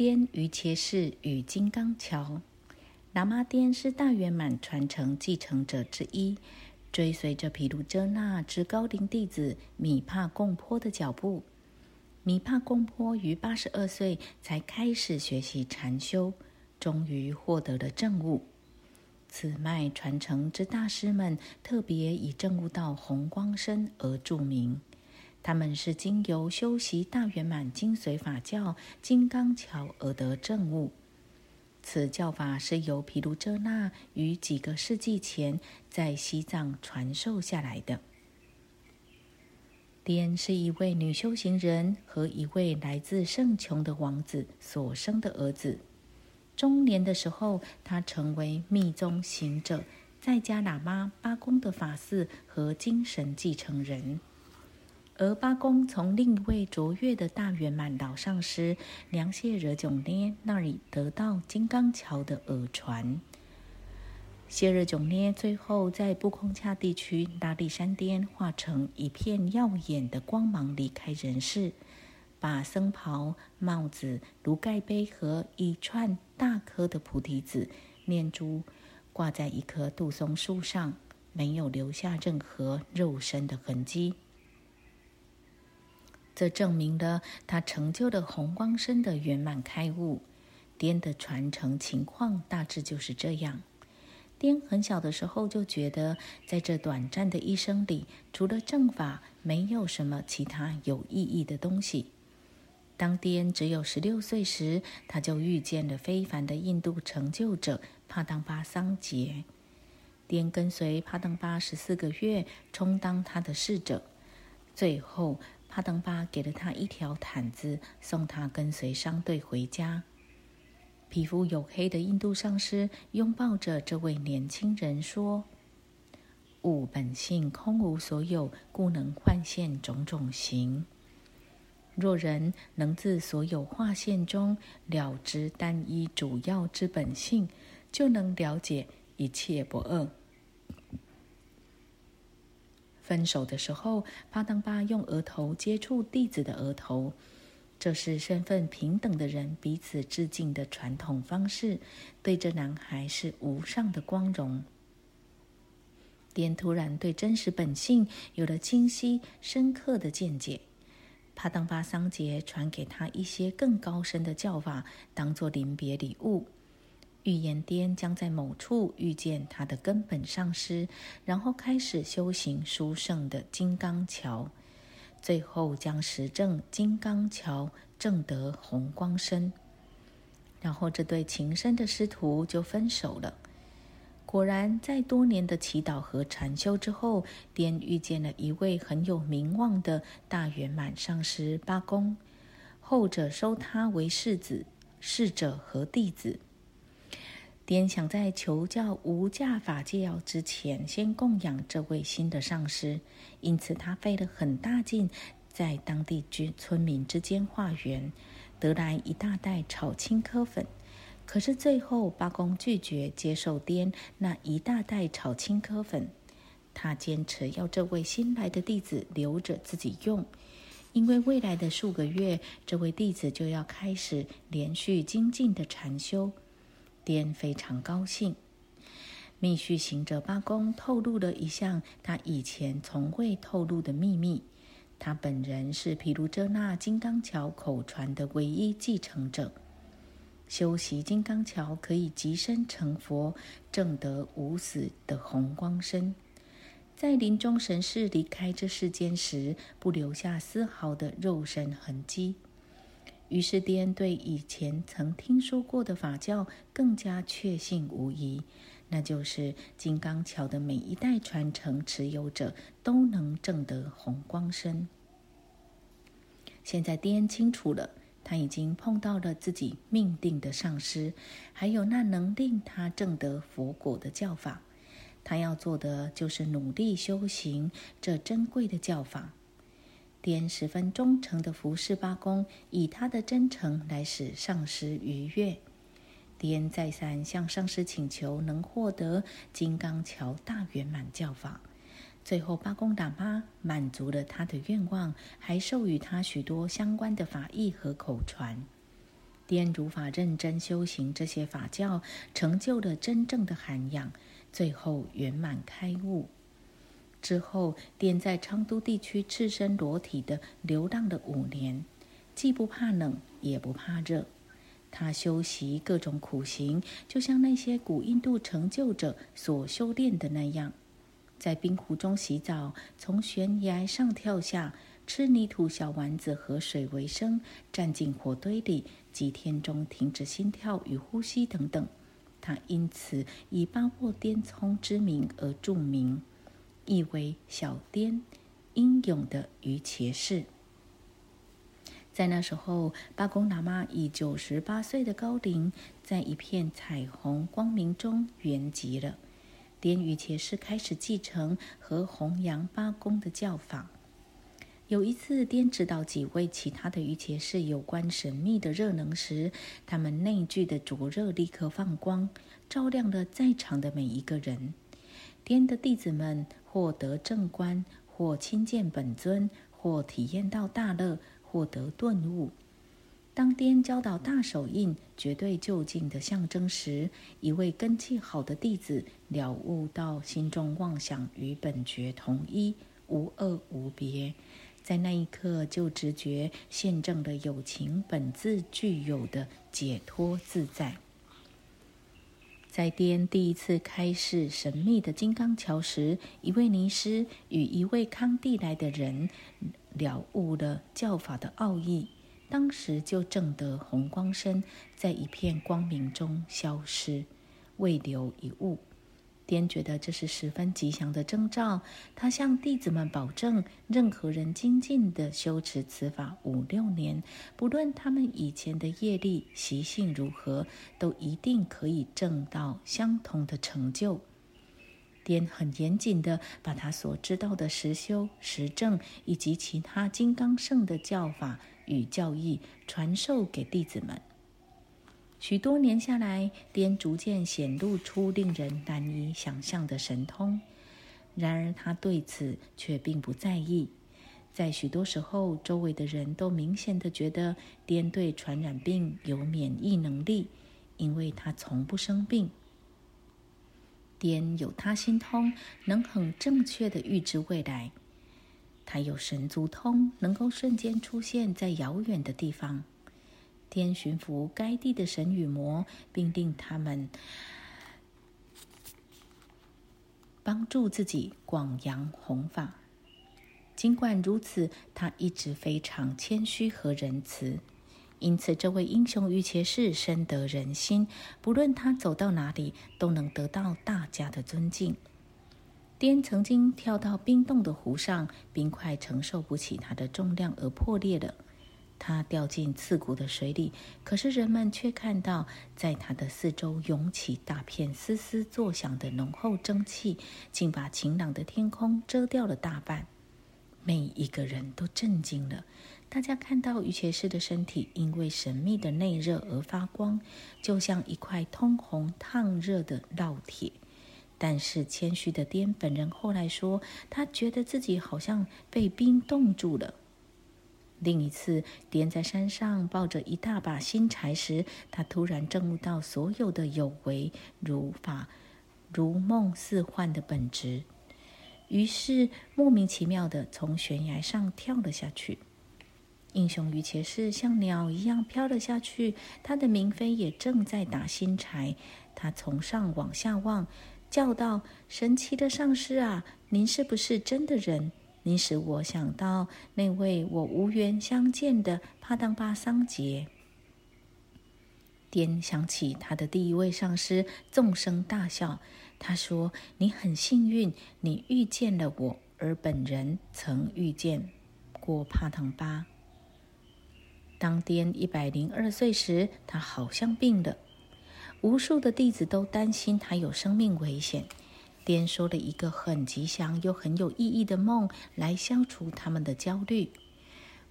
滇瑜伽士与金刚桥。喇嘛滇是大圆满传承继承者之一，追随着毗卢遮那之高龄弟子米帕贡坡的脚步。米帕贡坡于八十二岁才开始学习禅修，终于获得了证悟。此脉传承之大师们特别以证悟到红光身而著名。他们是经由修习大圆满精髓法教金刚桥而得正悟。此教法是由毗卢遮那于几个世纪前在西藏传授下来的。滇是一位女修行人和一位来自圣琼的王子所生的儿子。中年的时候，他成为密宗行者在家喇嘛八公的法嗣和精神继承人。而八公从另一位卓越的大圆满老上师梁谢惹炯捏那里得到金刚桥的耳传。谢热炯捏最后在布空恰地区大力山巅化成一片耀眼的光芒离开人世，把僧袍、帽子、炉盖杯和一串大颗的菩提子念珠挂在一棵杜松树上，没有留下任何肉身的痕迹。这证明了他成就了红光身的圆满开悟。颠的传承情况大致就是这样。颠很小的时候就觉得，在这短暂的一生里，除了正法，没有什么其他有意义的东西。当颠只有十六岁时，他就遇见了非凡的印度成就者帕当巴桑杰。颠跟随帕当巴十四个月，充当他的侍者。最后，帕登巴给了他一条毯子，送他跟随商队回家。皮肤黝黑的印度上师拥抱着这位年轻人说：“物本性空无所有，故能幻现种种形。若人能自所有化现中了知单一主要之本性，就能了解一切不二。”分手的时候，帕当巴用额头接触弟子的额头。这是身份平等的人彼此致敬的传统方式，对这男孩是无上的光荣。颠突然对真实本性有了清晰深刻的见解。帕当巴桑杰传给他一些更高深的教法，当作临别礼物，预言颠将在某处遇见他的根本上师，然后开始修行殊胜的金刚桥。最后将实证金刚桥证得红光身，然后这对情深的师徒就分手了。果然，在多年的祈祷和禅修之后，颠遇见了一位很有名望的大圆满上师八公，后者收他为世子、侍者和弟子。颠想在求教无价法戒要之前，先供养这位新的上师，因此他费了很大劲，在当地居村民之间化缘，得来一大袋炒青稞粉。可是最后八公拒绝接受颠那一大袋炒青稞粉，他坚持要这位新来的弟子留着自己用，因为未来的数个月，这位弟子就要开始连续精进的禅修。便非常高兴。密续行者八公透露了一项他以前从未透露的秘密：他本人是毗卢遮那金刚桥口传的唯一继承者。修习金刚桥可以即身成佛，证得无死的红光身，在临终神世离开这世间时，不留下丝毫的肉身痕迹。于是，颠对以前曾听说过的法教更加确信无疑，那就是金刚桥的每一代传承持有者都能证得红光身。现在，颠清楚了，他已经碰到了自己命定的上师，还有那能令他证得佛果的教法。他要做的就是努力修行这珍贵的教法。颠十分忠诚的服侍八公，以他的真诚来使上师愉悦。颠再三向上师请求，能获得金刚桥大圆满教法。最后，八公喇嘛满足了他的愿望，还授予他许多相关的法义和口传。颠如法认真修行这些法教，成就了真正的涵养，最后圆满开悟。之后，颠在昌都地区赤身裸体的流浪了五年，既不怕冷，也不怕热。他修习各种苦行，就像那些古印度成就者所修炼的那样，在冰湖中洗澡，从悬崖上跳下，吃泥土小丸子和水为生，站进火堆里，几天中停止心跳与呼吸等等。他因此以巴沃颠聪之名而著名。意为小颠，英勇的于伽士。在那时候，巴公喇嘛以九十八岁的高龄，在一片彩虹光明中圆寂了。滇于伽士开始继承和弘扬八公的教法。有一次，滇指导几位其他的于伽士有关神秘的热能时，他们内聚的灼热立刻放光，照亮了在场的每一个人。滇的弟子们。获得正观，或亲见本尊，或体验到大乐，获得顿悟。当颠教导大手印绝对就近的象征时，一位根气好的弟子了悟到心中妄想与本觉同一，无二无别，在那一刻就直觉现证了有情本自具有的解脱自在。在颠第一次开示神秘的金刚桥时，一位尼师与一位康地来的人了悟了教法的奥义，当时就证得红光身，在一片光明中消失，未留一物。颠觉得这是十分吉祥的征兆，他向弟子们保证，任何人精进的修持此法五六年，不论他们以前的业力习性如何，都一定可以证到相同的成就。颠很严谨的把他所知道的实修、实证以及其他金刚圣的教法与教义传授给弟子们。许多年下来，颠逐渐显露出令人难以想象的神通。然而，他对此却并不在意。在许多时候，周围的人都明显的觉得颠对传染病有免疫能力，因为他从不生病。颠有他心通，能很正确的预知未来。他有神足通，能够瞬间出现在遥远的地方。天巡抚该地的神与魔，并令他们帮助自己广扬弘法。尽管如此，他一直非常谦虚和仁慈，因此这位英雄御前士深得人心。不论他走到哪里，都能得到大家的尊敬。颠曾经跳到冰冻的湖上，冰块承受不起他的重量而破裂了。他掉进刺骨的水里，可是人们却看到，在他的四周涌起大片嘶嘶作响的浓厚蒸汽，竟把晴朗的天空遮掉了大半。每一个人都震惊了。大家看到于伽士的身体因为神秘的内热而发光，就像一块通红烫热的烙铁。但是谦虚的颠本人后来说，他觉得自己好像被冰冻住了。另一次，颠在山上抱着一大把新柴时，他突然证悟到所有的有为如法、如梦似幻的本质，于是莫名其妙的从悬崖上跳了下去。英雄于伽士像鸟一样飘了下去，他的明妃也正在打新柴。他从上往下望，叫道：“神奇的上师啊，您是不是真的人？”你使我想到那位我无缘相见的帕当巴桑杰。颠想起他的第一位上师，纵声大笑。他说：“你很幸运，你遇见了我，而本人曾遇见过帕当巴。”当颠一百零二岁时，他好像病了，无数的弟子都担心他有生命危险。颠说了一个很吉祥又很有意义的梦，来消除他们的焦虑。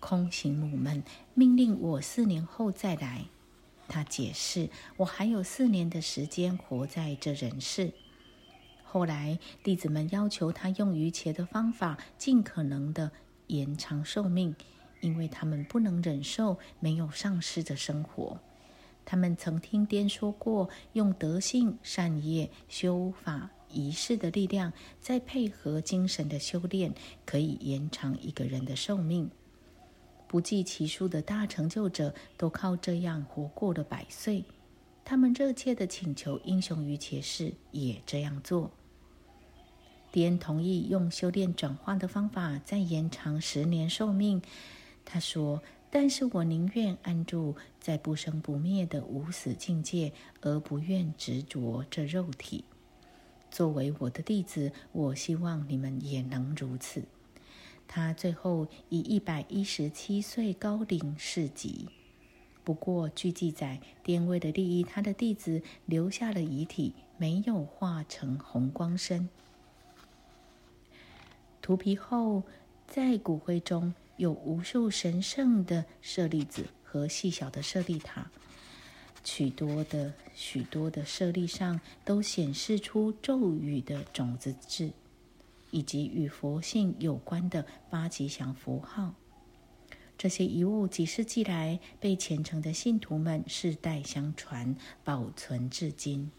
空行母们命令我四年后再来。他解释，我还有四年的时间活在这人世。后来，弟子们要求他用于伽的方法，尽可能的延长寿命，因为他们不能忍受没有上师的生活。他们曾听颠说过，用德性、善业、修法、仪式的力量，再配合精神的修炼，可以延长一个人的寿命。不计其数的大成就者都靠这样活过了百岁。他们热切的请求英雄于且士也这样做。迪恩同意用修炼转化的方法再延长十年寿命。他说。但是我宁愿安住在不生不灭的无死境界，而不愿执着这肉体。作为我的弟子，我希望你们也能如此。他最后以一百一十七岁高龄逝疾。不过，据记载，颠为了利益他的弟子，留下了遗体，没有化成红光身。涂皮后，在骨灰中。有无数神圣的舍利子和细小的舍利塔，许多的许多的设立上都显示出咒语的种子字，以及与佛性有关的八吉祥符号。这些遗物几世纪来被虔诚的信徒们世代相传，保存至今。